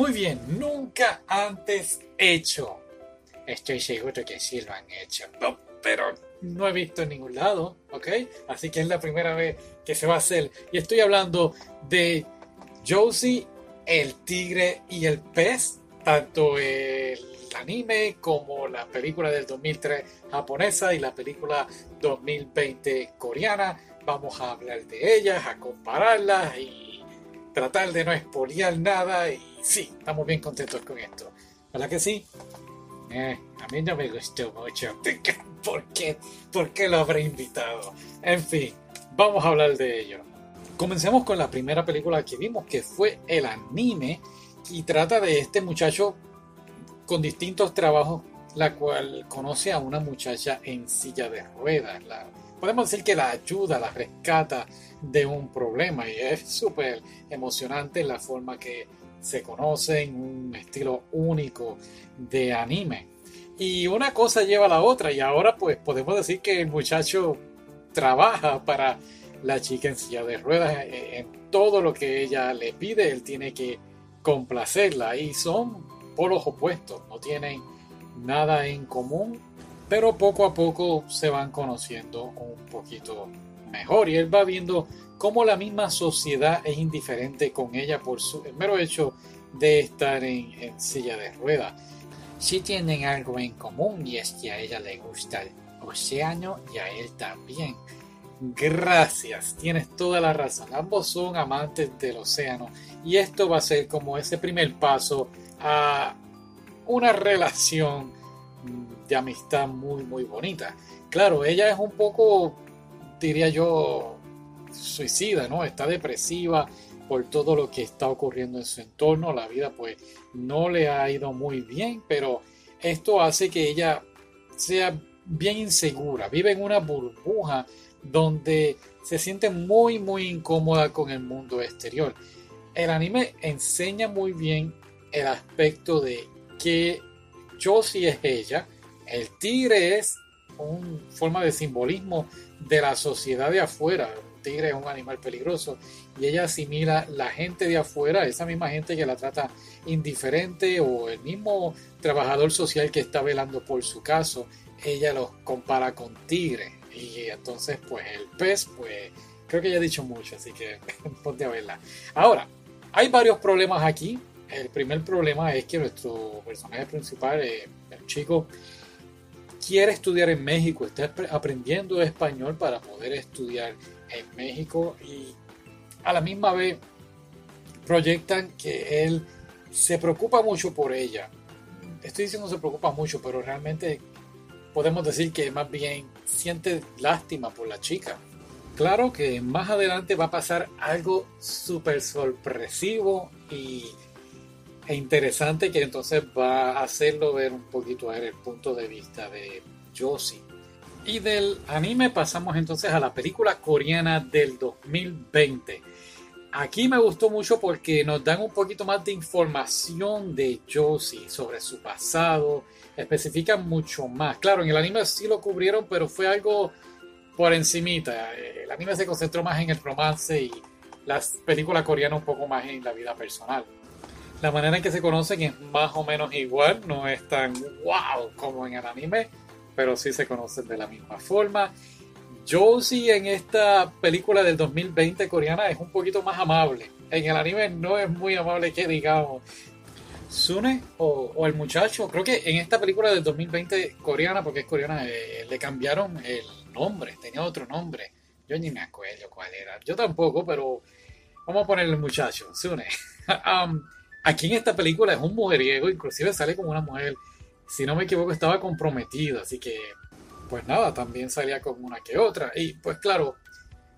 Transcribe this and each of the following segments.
Muy bien, nunca antes hecho. Estoy seguro que sí lo han hecho, pero no he visto en ningún lado, ¿ok? Así que es la primera vez que se va a hacer. Y estoy hablando de Josie, el tigre y el pez, tanto el anime como la película del 2003 japonesa y la película 2020 coreana. Vamos a hablar de ellas, a compararlas y tratar de no expoliar nada. Y sí, estamos bien contentos con esto. ¿Verdad que sí? Eh, a mí no me gustó mucho. ¿Por qué? ¿Por qué lo habré invitado? En fin, vamos a hablar de ello. Comencemos con la primera película que vimos, que fue el anime, y trata de este muchacho con distintos trabajos, la cual conoce a una muchacha en silla de ruedas. La, podemos decir que la ayuda, la rescata de un problema, y es súper emocionante la forma que se conocen, un estilo único de anime. Y una cosa lleva a la otra y ahora pues podemos decir que el muchacho trabaja para la chica en silla de ruedas eh, en todo lo que ella le pide, él tiene que complacerla y son polos opuestos, no tienen nada en común, pero poco a poco se van conociendo un poquito mejor y él va viendo cómo la misma sociedad es indiferente con ella por su, el mero hecho de estar en, silla de ruedas. Sí tienen algo en común y es que a ella le gusta el océano y a él también. Gracias, tienes toda la razón. Ambos son amantes del océano y esto va a ser como ese primer paso a una relación de amistad muy muy bonita. Claro, ella es un poco, diría yo, suicida, ¿no? Está depresiva por todo lo que está ocurriendo en su entorno. La vida pues no le ha ido muy bien, pero esto hace que ella sea bien insegura, vive en una burbuja donde se siente muy muy incómoda con el mundo exterior. El anime enseña muy bien el aspecto de que Josie es ella, el tigre es una forma de simbolismo de la sociedad de afuera, tigre es un animal peligroso y ella asimila la gente de afuera, esa misma gente que la trata indiferente o el mismo trabajador social que está velando por su caso, ella los compara con tigre y entonces pues el pez pues creo que ya he dicho mucho, así que ponte a verla. Ahora, hay varios problemas aquí. El primer problema es que nuestro personaje principal, eh, el chico, quiere estudiar en México, está aprendiendo español para poder estudiar en México y a la misma vez proyectan que él se preocupa mucho por ella. Estoy diciendo se preocupa mucho, pero realmente podemos decir que más bien siente lástima por la chica. Claro que más adelante va a pasar algo súper sorpresivo y, e interesante que entonces va a hacerlo ver un poquito a el punto de vista de Josie. Y del anime pasamos entonces a la película coreana del 2020. Aquí me gustó mucho porque nos dan un poquito más de información de Josie sobre su pasado, especifican mucho más. Claro, en el anime sí lo cubrieron, pero fue algo por encimita. El anime se concentró más en el romance y las películas coreanas un poco más en la vida personal. La manera en que se conocen es más o menos igual, no es tan wow como en el anime, pero sí se conocen de la misma forma. Josie en esta película del 2020 coreana es un poquito más amable. En el anime no es muy amable que digamos. Sune o, el muchacho, creo que en esta película del 2020 coreana, porque es coreana, eh, le cambiaron el nombre, tenía otro nombre. Yo ni me acuerdo cuál era. Yo tampoco, pero vamos a ponerle el muchacho, Sune. Um, aquí en esta película es un mujeriego, inclusive sale como una mujer si no me equivoco, estaba comprometido, así que, pues nada, también salía con una que otra. Y pues claro,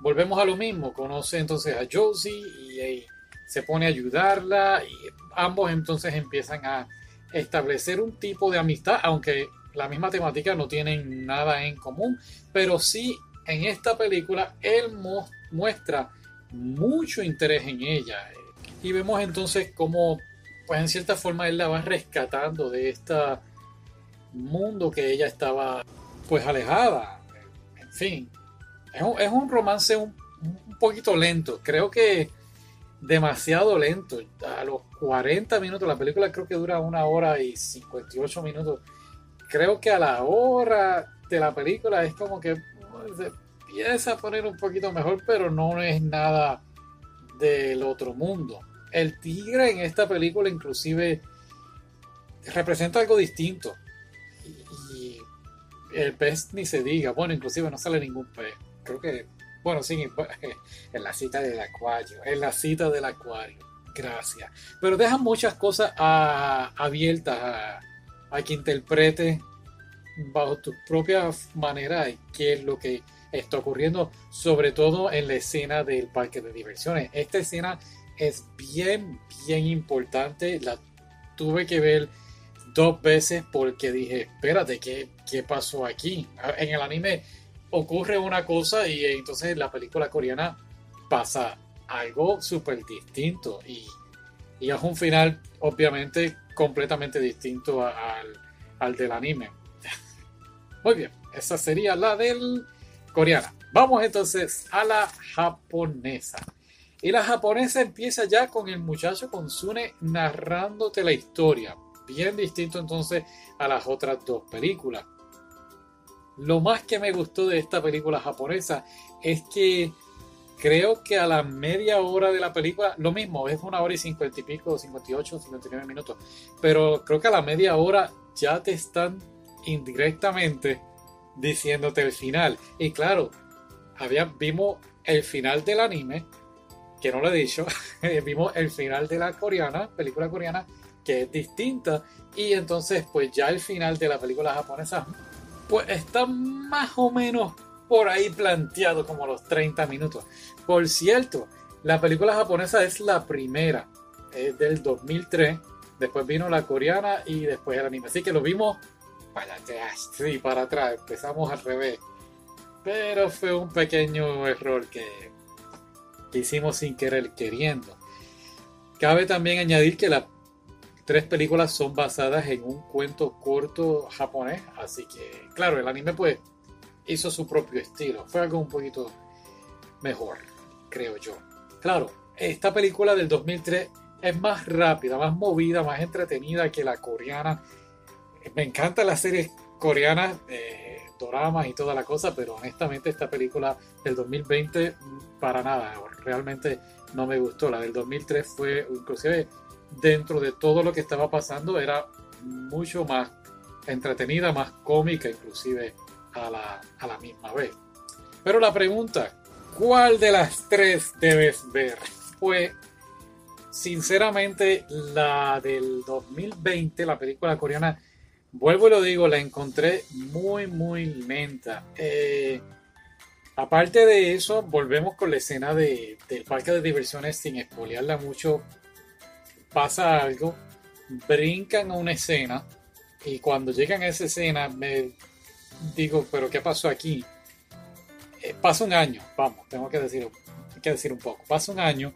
volvemos a lo mismo, conoce entonces a Josie y, se pone a ayudarla y ambos entonces empiezan a establecer un tipo de amistad, aunque la misma temática no tienen nada en común, pero sí en esta película él muestra mucho interés en ella. Y vemos entonces cómo, pues en cierta forma, él la va rescatando de esta mundo que ella estaba pues alejada. En fin, es un, romance un, poquito lento. Creo que demasiado lento. A los 40 minutos, la película creo que dura una hora y 58 minutos. Creo que a la hora de la película es como que se empieza a poner un poquito mejor, pero no es nada del otro mundo. El tigre en esta película inclusive representa algo distinto. Y, el pez ni se diga. Bueno, inclusive no sale ningún pez. Creo que, bueno, sí, en la cita del acuario. En la cita del acuario. Gracias. Pero dejan muchas cosas abiertas a, que interprete bajo tu propia manera qué es lo que está ocurriendo, sobre todo en la escena del parque de diversiones. Esta escena es bien, bien importante. La tuve que ver dos veces porque dije, espérate, ¿qué, qué pasó aquí? En el anime ocurre una cosa y entonces en la película coreana pasa algo súper distinto y, y, es un final obviamente completamente distinto al, al del anime. Muy bien, esa sería la del coreana. Vamos entonces a la japonesa. Y la japonesa empieza ya con el muchacho con Sune narrándote la historia. Bien distinto entonces a las otras dos películas. Lo más que me gustó de esta película japonesa es que creo que a la media hora de la película, lo mismo, es una hora y cincuenta y pico, 58, 59 minutos, pero creo que a la media hora ya te están indirectamente diciéndote el final. Y claro, había, vimos el final del anime, que no lo he dicho, vimos el final de la coreana, película coreana, que es distinta. Y entonces, pues ya el final de la película japonesa, pues está más o menos por ahí planteado como los 30 minutos. Por cierto, la película japonesa es la primera, es del 2003. Después vino la coreana y después el anime. Así que lo vimos para atrás, sí, para atrás, empezamos al revés. Pero fue un pequeño error que, hicimos sin querer queriendo. Cabe también añadir que las tres películas son basadas en un cuento corto japonés, así que claro, el anime pues hizo su propio estilo, fue algo un poquito mejor, creo yo. Claro, esta película del 2003 es más rápida, más movida, más entretenida que la coreana me encantan las series coreanas, eh, doramas y toda la cosa, pero honestamente esta película del 2020 mm, para nada, realmente no me gustó. La del 2003 fue, inclusive dentro de todo lo que estaba pasando, era mucho más entretenida, más cómica, inclusive a la, a la misma vez. Pero la pregunta, ¿cuál de las tres debes ver? Pues sinceramente la del 2020, la película coreana Vuelvo y lo digo, la encontré muy, muy lenta. Eh, aparte de eso, volvemos con la escena de, del parque de diversiones sin espolearla mucho. Pasa algo, brincan a una escena y cuando llegan a esa escena me digo, pero ¿qué pasó aquí? Eh, pasa un año, vamos, tengo que decir, que decir un poco. Pasa un año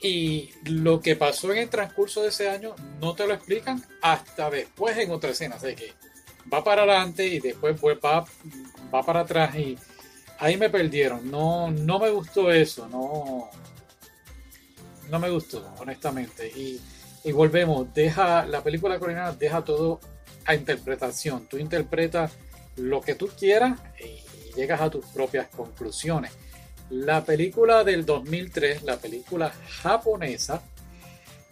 y lo que pasó en el transcurso de ese año no te lo explican hasta después en otra escena. Así que va para adelante y después va, va para atrás y ahí me perdieron. No, no me gustó eso. No, no me gustó, honestamente. Y, y volvemos, deja la película coreana deja todo a interpretación. Tú interpretas lo que tú quieras y llegas a tus propias conclusiones. La película del 2003, la película japonesa,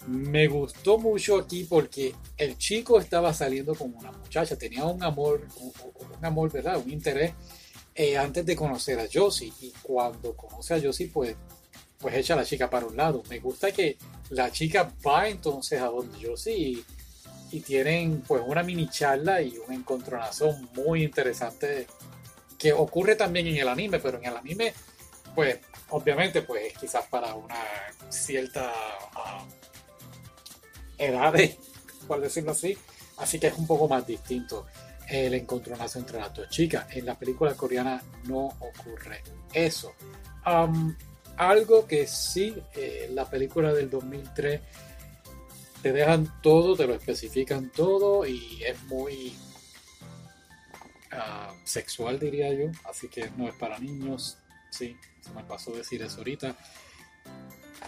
me gustó mucho aquí porque el chico estaba saliendo con una muchacha, tenía un amor, un, amor, ¿verdad? Un interés eh, antes de conocer a Josie. Y cuando conoce a Josie, pues, pues echa a la chica para un lado. Me gusta que la chica va entonces a donde Josie y, tienen pues una mini charla y un encontronazo muy interesante que ocurre también en el anime, pero en el anime pues obviamente pues quizás para una cierta uh, edad, por decirlo así, así que es un poco más distinto el encontronazo entre las dos chicas. En la película coreana no ocurre eso. algo que sí, eh, la película del 2003 te dejan todo, te lo especifican todo y es muy ah, sexual diría yo, así que no es para niños, sí, se me pasó decir eso ahorita.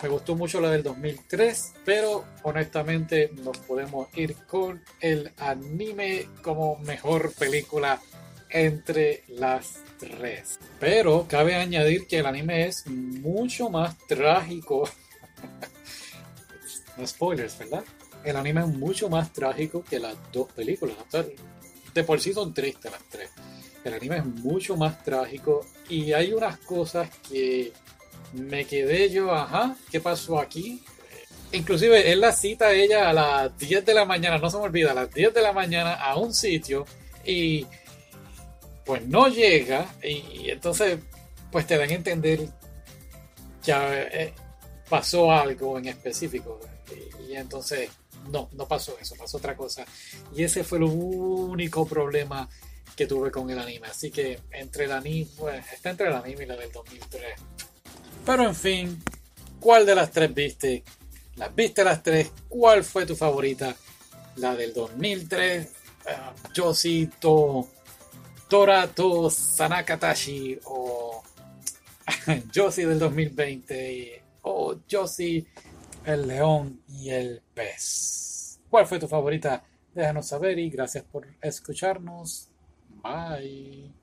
Me gustó mucho la del 2003, pero honestamente nos podemos ir con el anime como mejor película entre las tres. Pero cabe añadir que el anime es mucho más trágico. no spoilers, ¿verdad? El anime es mucho más trágico que las dos películas. de por sí son tristes las tres. El anime es mucho más trágico y hay unas cosas que me quedé yo, ajá, ¿qué pasó aquí? Inclusive él la cita a ella a las 10 de la mañana, no se me olvida, a las 10 de la mañana a un sitio y pues no llega y, entonces pues te dan a entender que eh, pasó algo en específico y, entonces no, no pasó eso, pasó otra cosa. Y ese fue el único problema que tuve con el anime, así que entre el anime, pues, está entre el anime y la del 2003 pero en fin, ¿cuál de las tres viste? ¿Las viste las tres? ¿Cuál fue tu favorita? La del 2003, uh, Yosito, Torato, Sanakatashi o Josie del 2020 o Josie, el león y el pez. ¿Cuál fue tu favorita? Déjanos saber y gracias por escucharnos. Bye.